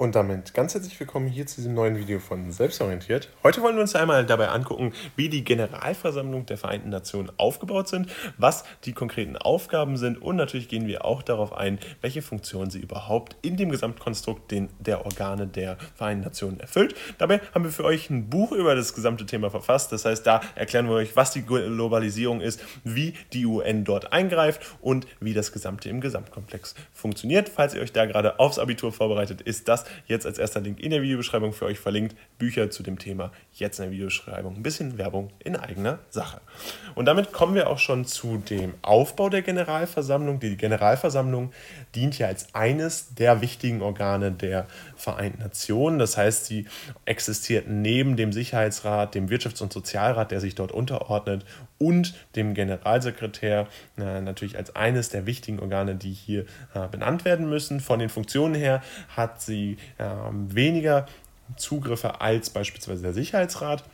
Und damit ganz herzlich willkommen hier zu diesem neuen Video von Selbstorientiert. Heute wollen wir uns einmal dabei angucken, wie die Generalversammlung der Vereinten Nationen aufgebaut sind, was die konkreten Aufgaben sind und natürlich gehen wir auch darauf ein, welche Funktionen sie überhaupt in dem Gesamtkonstrukt den, der Organe der Vereinten Nationen erfüllt. Dabei haben wir für euch ein Buch über das gesamte Thema verfasst. Das heißt, da erklären wir euch, was die Globalisierung ist, wie die UN dort eingreift und wie das Gesamte im Gesamtkomplex funktioniert. Falls ihr euch da gerade aufs Abitur vorbereitet, ist das jetzt als erster Link in der Videobeschreibung für euch verlinkt. Bücher zu dem Thema jetzt in der Videobeschreibung. Ein bisschen Werbung in eigener Sache. Und damit kommen wir auch schon zu dem Aufbau der Generalversammlung. Die Generalversammlung dient ja als eines der wichtigen Organe der Vereinten Nationen. Das heißt, sie existiert neben dem Sicherheitsrat, dem Wirtschafts- und Sozialrat, der sich dort unterordnet, und dem Generalsekretär äh, natürlich als eines der wichtigen Organe, die hier äh, benannt werden müssen. Von den Funktionen her hat sie weniger Zugriffe als beispielsweise der Sicherheitsrat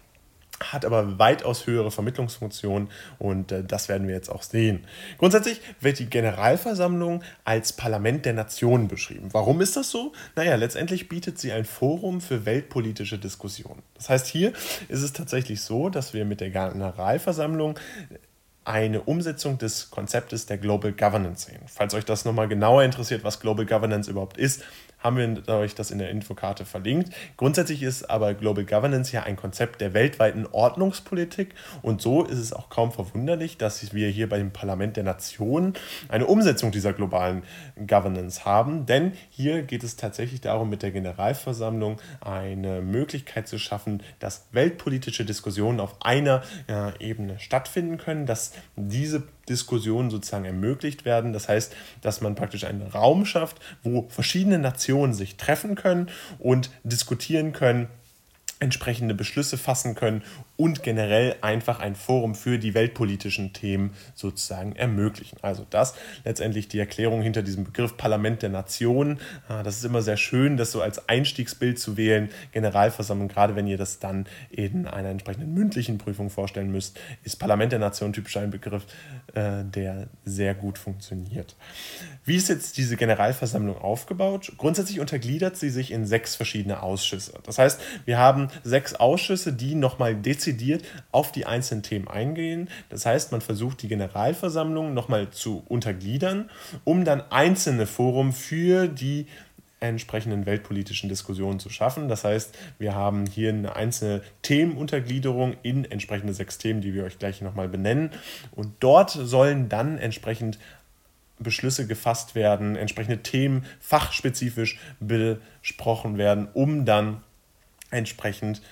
hat aber weitaus höhere Vermittlungsfunktionen und äh, das werden wir jetzt auch sehen. Grundsätzlich wird die Generalversammlung als Parlament der Nationen beschrieben. Warum ist das so? Naja, letztendlich bietet sie ein Forum für weltpolitische Diskussionen. Das heißt, hier ist es tatsächlich so, dass wir mit der Generalversammlung eine Umsetzung des Konzeptes der Global Governance sehen. Falls euch das nochmal genauer interessiert, was Global Governance überhaupt ist, haben wir euch das in der Infokarte verlinkt. Grundsätzlich ist aber Global Governance ja ein Konzept der weltweiten Ordnungspolitik und so ist es auch kaum verwunderlich, dass wir hier beim Parlament der Nationen eine Umsetzung dieser globalen Governance haben, denn hier geht es tatsächlich darum, mit der Generalversammlung eine Möglichkeit zu schaffen, dass weltpolitische Diskussionen auf einer äh, Ebene stattfinden können, dass diese Diskussionen sozusagen ermöglicht werden. Das heißt, dass man praktisch einen Raum schafft, wo verschiedene Nationen sich treffen können und diskutieren können, entsprechende Beschlüsse fassen können und generell einfach ein Forum für die weltpolitischen Themen sozusagen ermöglichen. Also das letztendlich die Erklärung hinter diesem Begriff Parlament der Nationen. Ah, das ist immer sehr schön, das so als Einstiegsbild zu wählen. Generalversammlung, gerade wenn ihr das dann in einer entsprechenden mündlichen Prüfung vorstellen müsst, ist Parlament der Nationen typisch ein Begriff, äh, der sehr gut funktioniert. Wie ist jetzt diese Generalversammlung aufgebaut? Grundsätzlich untergliedert sie sich in sechs verschiedene Ausschüsse. Das heißt, wir haben sechs Ausschüsse, die nochmal dezidiert dezidiert auf die einzelnen Themen eingehen. Das heißt, man versucht die Generalversammlung nochmal zu untergliedern, um dann einzelne Forum für die entsprechenden weltpolitischen Diskussionen zu schaffen. Das heißt, wir haben hier eine einzelne Themenuntergliederung in entsprechende sechs Themen, die wir euch gleich nochmal benennen. Und dort sollen dann entsprechend Beschlüsse gefasst werden, entsprechende Themen fachspezifisch besprochen werden, um dann entsprechend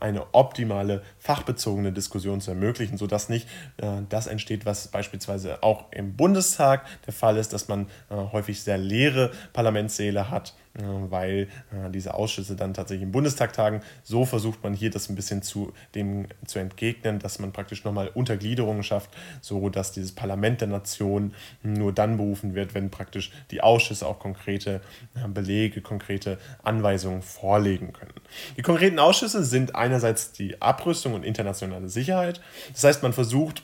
eine optimale fachbezogene Diskussion zu ermöglichen, sodass nicht äh, das entsteht, was beispielsweise auch im Bundestag der Fall ist, dass man äh, häufig sehr leere Parlamentssäle hat, weil diese Ausschüsse dann tatsächlich im Bundestag tagen. So versucht man hier das ein bisschen zu dem zu entgegnen, dass man praktisch nochmal Untergliederungen schafft, so dass dieses Parlament der Nation nur dann berufen wird, wenn praktisch die Ausschüsse auch konkrete Belege, konkrete Anweisungen vorlegen können. Die konkreten Ausschüsse sind einerseits die Abrüstung und internationale Sicherheit. Das heißt, man versucht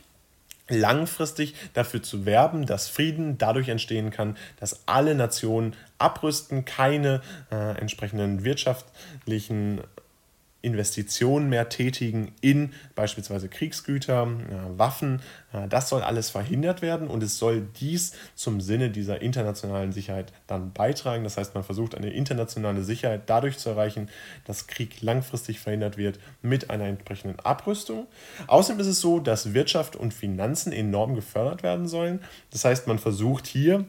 langfristig dafür zu werben, dass Frieden dadurch entstehen kann, dass alle Nationen abrüsten, keine äh, entsprechenden wirtschaftlichen Investitionen mehr tätigen in beispielsweise Kriegsgüter, äh, Waffen. Äh, das soll alles verhindert werden und es soll dies zum Sinne dieser internationalen Sicherheit dann beitragen. Das heißt, man versucht eine internationale Sicherheit dadurch zu erreichen, dass Krieg langfristig verhindert wird mit einer entsprechenden Abrüstung. Außerdem ist es so, dass Wirtschaft und Finanzen enorm gefördert werden sollen. Das heißt, man versucht hier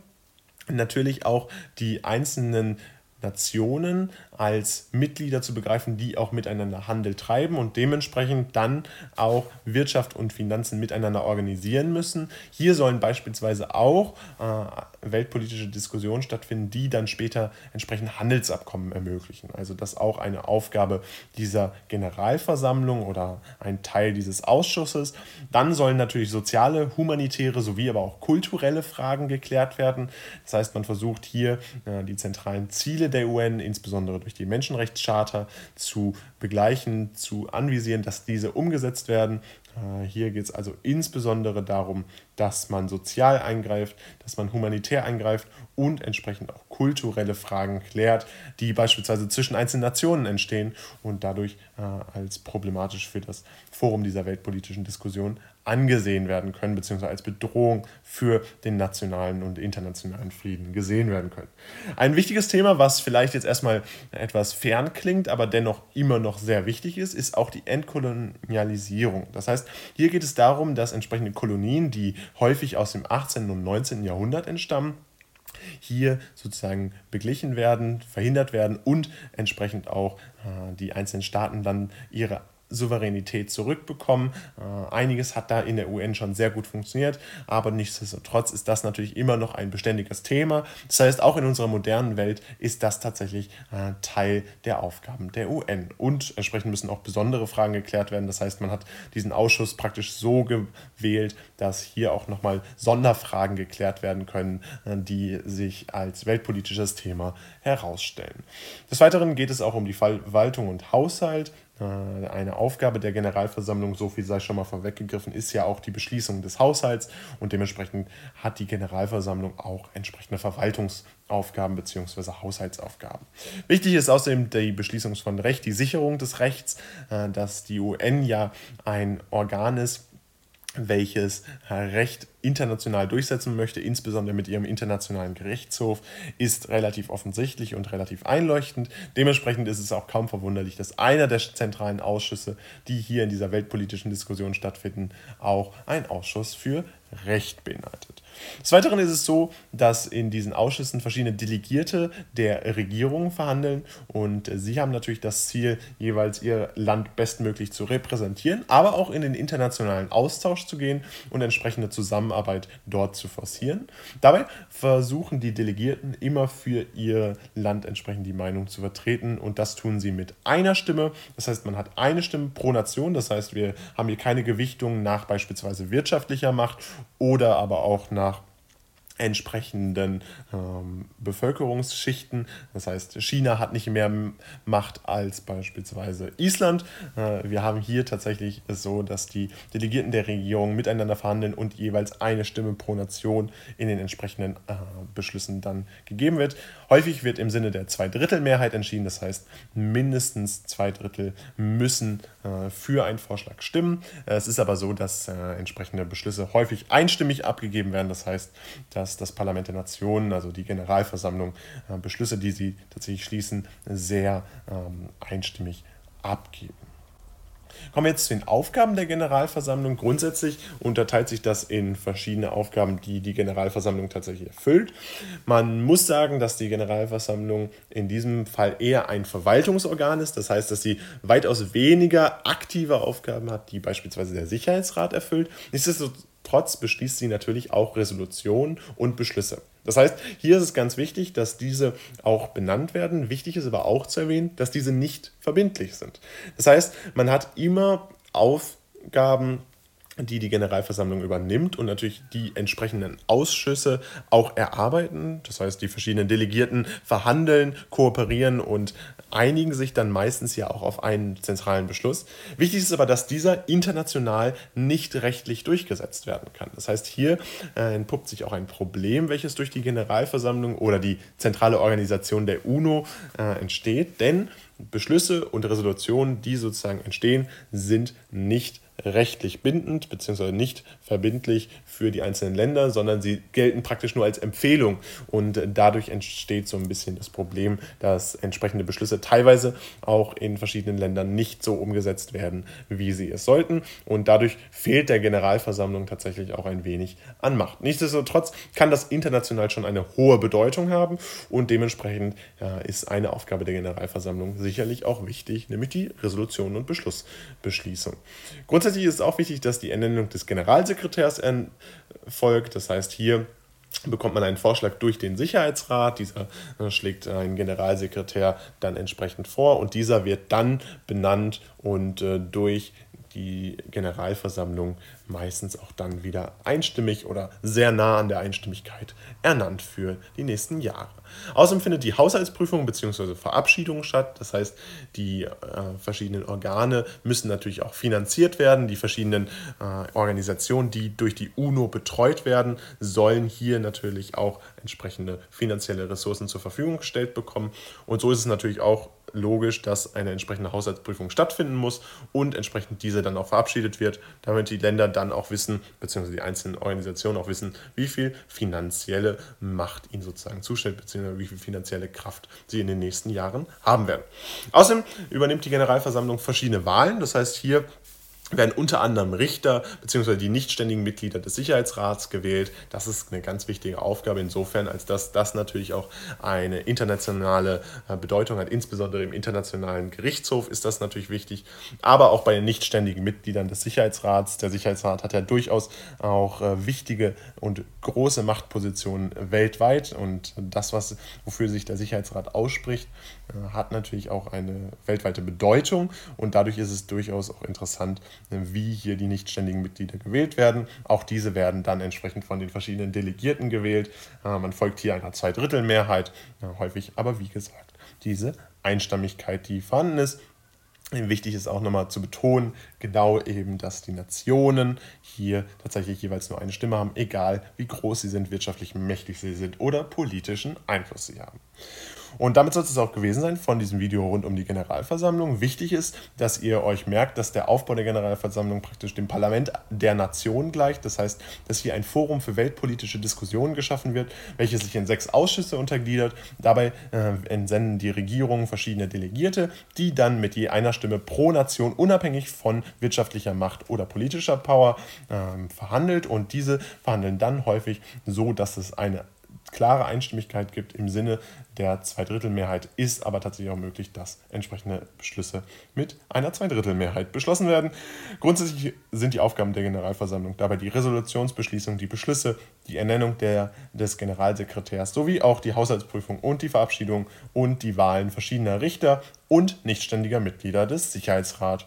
natürlich auch die einzelnen Nationen als Mitglieder zu begreifen, die auch miteinander Handel treiben und dementsprechend dann auch Wirtschaft und Finanzen miteinander organisieren müssen. Hier sollen beispielsweise auch äh, weltpolitische Diskussionen stattfinden, die dann später entsprechend Handelsabkommen ermöglichen. Also das ist auch eine Aufgabe dieser Generalversammlung oder ein Teil dieses Ausschusses. Dann sollen natürlich soziale, humanitäre sowie aber auch kulturelle Fragen geklärt werden. Das heißt, man versucht hier äh, die zentralen Ziele der UN, insbesondere durch die Menschenrechtscharta, zu begleichen, zu anvisieren, dass diese umgesetzt werden. Äh, hier geht es also insbesondere darum, dass man sozial eingreift, dass man humanitär eingreift und entsprechend auch kulturelle Fragen klärt, die beispielsweise zwischen einzelnen Nationen entstehen und dadurch äh, als problematisch für das Forum dieser weltpolitischen Diskussion angesehen werden können, beziehungsweise als Bedrohung für den nationalen und internationalen Frieden gesehen werden können. Ein wichtiges Thema, was vielleicht jetzt erstmal etwas fern klingt, aber dennoch immer noch sehr wichtig ist, ist auch die Entkolonialisierung. Das heißt, hier geht es darum, dass entsprechende Kolonien, die häufig aus dem 18. und 19. Jahrhundert entstammen, hier sozusagen beglichen werden, verhindert werden und entsprechend auch äh, die einzelnen Staaten dann ihre Souveränität zurückbekommen. Äh, einiges hat da in der UN schon sehr gut funktioniert, aber nichtsdestotrotz ist das natürlich immer noch ein beständiges Thema. Das heißt, auch in unserer modernen Welt ist das tatsächlich äh, Teil der Aufgaben der UN. Und entsprechend müssen auch besondere Fragen geklärt werden. Das heißt, man hat diesen Ausschuss praktisch so gewählt, dass hier auch nochmal Sonderfragen geklärt werden können, äh, die sich als weltpolitisches Thema herausstellen. Des Weiteren geht es auch um die Verwaltung und Haushalt. Äh, eine Aufgabe der Generalversammlung, so viel sei schon mal vorweggegriffen, ist ja auch die Beschließung des Haushalts und dementsprechend hat die Generalversammlung auch entsprechende Verwaltungsaufgaben bzw. Haushaltsaufgaben. Wichtig ist außerdem die Beschließung von Recht, die Sicherung des Rechts, äh, dass die UN ja ein Organ ist, welches Recht international durchsetzen möchte, insbesondere mit ihrem internationalen Gerichtshof, ist relativ offensichtlich und relativ einleuchtend. Dementsprechend ist es auch kaum verwunderlich, dass einer der zentralen Ausschüsse, die hier in dieser weltpolitischen Diskussion stattfinden, auch ein Ausschuss für Recht beinhaltet. Des Weiteren ist es so, dass in diesen Ausschüssen verschiedene Delegierte der Regierung verhandeln und sie haben natürlich das Ziel, jeweils ihr Land bestmöglich zu repräsentieren, aber auch in den internationalen Austausch zu gehen und entsprechende Zusammenarbeit dort zu forcieren. Dabei versuchen die Delegierten immer für ihr Land entsprechend die Meinung zu vertreten und das tun sie mit einer Stimme. Das heißt, man hat eine Stimme pro Nation, das heißt, wir haben hier keine Gewichtung nach beispielsweise wirtschaftlicher Macht oder aber auch nach entsprechenden ähm, Bevölkerungsschichten. Das heißt, China hat nicht mehr Macht als beispielsweise Island. Äh, wir haben hier tatsächlich so, dass die Delegierten der Regierung miteinander verhandeln und jeweils eine Stimme pro Nation in den entsprechenden äh, Beschlüssen dann gegeben wird. Häufig wird im Sinne der Zweidrittelmehrheit entschieden, das heißt, mindestens zwei Drittel müssen äh, für einen Vorschlag stimmen. Es ist aber so, dass äh, entsprechende Beschlüsse häufig einstimmig abgegeben werden. Das heißt, dass dass das Parlament der Nationen, also die Generalversammlung, äh, Beschlüsse, die sie tatsächlich schließen, sehr ähm, einstimmig abgeben. Kommen wir jetzt zu den Aufgaben der Generalversammlung. Grundsätzlich unterteilt sich das in verschiedene Aufgaben, die die Generalversammlung tatsächlich erfüllt. Man muss sagen, dass die Generalversammlung in diesem Fall eher ein Verwaltungsorgan ist. Das heißt, dass sie weitaus weniger aktive Aufgaben hat, die beispielsweise der Sicherheitsrat erfüllt. Nichtsdestotrotz Trotz beschließt sie natürlich auch Resolutionen und Beschlüsse. Das heißt, hier ist es ganz wichtig, dass diese auch benannt werden. Wichtig ist aber auch zu erwähnen, dass diese nicht verbindlich sind. Das heißt, man hat immer Aufgaben, die die Generalversammlung übernimmt und natürlich die entsprechenden Ausschüsse auch erarbeiten. Das heißt, die verschiedenen Delegierten verhandeln, kooperieren und einigen sich dann meistens ja auch auf einen zentralen Beschluss. Wichtig ist aber, dass dieser international nicht rechtlich durchgesetzt werden kann. Das heißt, hier äh, entpuppt sich auch ein Problem, welches durch die Generalversammlung oder die zentrale Organisation der UNO äh, entsteht, denn Beschlüsse und Resolutionen, die sozusagen entstehen, sind nicht rechtlich bindend bzw. nicht verbindlich für die einzelnen Länder, sondern sie gelten praktisch nur als Empfehlung. Und dadurch entsteht so ein bisschen das Problem, dass entsprechende Beschlüsse teilweise auch in verschiedenen Ländern nicht so umgesetzt werden, wie sie es sollten. Und dadurch fehlt der Generalversammlung tatsächlich auch ein wenig an Macht. Nichtsdestotrotz kann das international schon eine hohe Bedeutung haben und dementsprechend ja, ist eine Aufgabe der Generalversammlung sicherlich auch wichtig, nämlich die Resolution und Beschlussbeschließung. Grundsätzlich Grundsätzlich ist es auch wichtig, dass die Ernennung des Generalsekretärs erfolgt. Das heißt, hier bekommt man einen Vorschlag durch den Sicherheitsrat. Dieser äh, schlägt einen Generalsekretär dann entsprechend vor und dieser wird dann benannt und äh, durch die Generalversammlung meistens auch dann wieder einstimmig oder sehr nah an der Einstimmigkeit ernannt für die nächsten Jahre. Außerdem findet die Haushaltsprüfung bzw. Verabschiedung statt. Das heißt, die äh, verschiedenen Organe müssen natürlich auch finanziert werden. Die verschiedenen äh, Organisationen, die durch die UNO betreut werden, sollen hier natürlich auch entsprechende finanzielle Ressourcen zur Verfügung gestellt bekommen. Und so ist es natürlich auch logisch, dass eine entsprechende Haushaltsprüfung stattfinden muss und entsprechend diese dann auch verabschiedet wird, damit die Länder dann auch wissen, beziehungsweise die einzelnen Organisationen auch wissen, wie viel finanzielle Macht ihnen sozusagen zusteht, beziehungsweise wie viel finanzielle Kraft sie in den nächsten Jahren haben werden. Außerdem übernimmt die Generalversammlung verschiedene Wahlen, das heißt hier werden unter anderem Richter bzw. die nichtständigen Mitglieder des Sicherheitsrats gewählt. Das ist eine ganz wichtige Aufgabe insofern, als dass das natürlich auch eine internationale äh, Bedeutung hat. Insbesondere im internationalen Gerichtshof ist das natürlich wichtig, aber auch bei den nichtständigen Mitgliedern des Sicherheitsrats. Der Sicherheitsrat hat ja durchaus auch äh, wichtige und große Machtpositionen weltweit und das, was, wofür sich der Sicherheitsrat ausspricht, äh, hat natürlich auch eine weltweite Bedeutung und dadurch ist es durchaus auch interessant, wie hier die nichtständigen Mitglieder gewählt werden. Auch diese werden dann entsprechend von den verschiedenen Delegierten gewählt. Äh, man folgt hier einer Zweidrittelmehrheit, häufig aber wie gesagt diese Einstimmigkeit, die vorhanden ist. Wichtig ist auch nochmal zu betonen, genau eben, dass die Nationen hier tatsächlich jeweils nur eine Stimme haben, egal wie groß sie sind, wirtschaftlich mächtig sie sind oder politischen Einfluss sie haben. Und damit soll es auch gewesen sein von diesem Video rund um die Generalversammlung. Wichtig ist, dass ihr euch merkt, dass der Aufbau der Generalversammlung praktisch dem Parlament der Nation gleicht. Das heißt, dass hier ein Forum für weltpolitische Diskussionen geschaffen wird, welches sich in sechs Ausschüsse untergliedert. Dabei äh, entsenden die Regierungen verschiedene Delegierte, die dann mit je einer Stimme pro Nation unabhängig von wirtschaftlicher Macht oder politischer Power äh, verhandelt. Und diese verhandeln dann häufig so, dass es eine klare Einstimmigkeit gibt im Sinne der Zweidrittelmehrheit, ist aber tatsächlich auch möglich, dass entsprechende Beschlüsse mit einer Zweidrittelmehrheit beschlossen werden. Grundsätzlich sind die Aufgaben der Generalversammlung dabei die Resolutionsbeschließung, die Beschlüsse, die Ernennung der, des Generalsekretärs sowie auch die Haushaltsprüfung und die Verabschiedung und die Wahlen verschiedener Richter und nichtständiger Mitglieder des Sicherheitsrats.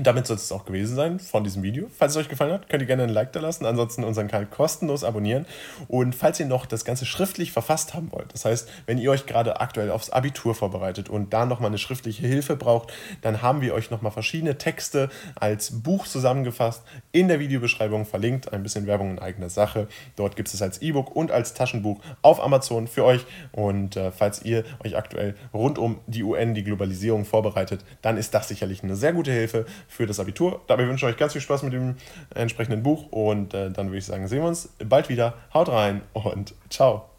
Und damit soll es auch gewesen sein von diesem Video. Falls es euch gefallen hat, könnt ihr gerne ein Like da lassen. Ansonsten unseren Kanal kostenlos abonnieren. Und falls ihr noch das Ganze schriftlich verfasst haben wollt, das heißt, wenn ihr euch gerade aktuell aufs Abitur vorbereitet und da nochmal eine schriftliche Hilfe braucht, dann haben wir euch nochmal verschiedene Texte als Buch zusammengefasst in der Videobeschreibung verlinkt. Ein bisschen Werbung in eigener Sache. Dort gibt es als E-Book und als Taschenbuch auf Amazon für euch. Und äh, falls ihr euch aktuell rund um die UN, die Globalisierung vorbereitet, dann ist das sicherlich eine sehr gute Hilfe für das Abitur. Dabei wünsche ich euch ganz viel Spaß mit dem entsprechenden Buch und äh, dann würde ich sagen, sehen wir uns bald wieder. Haut rein und ciao.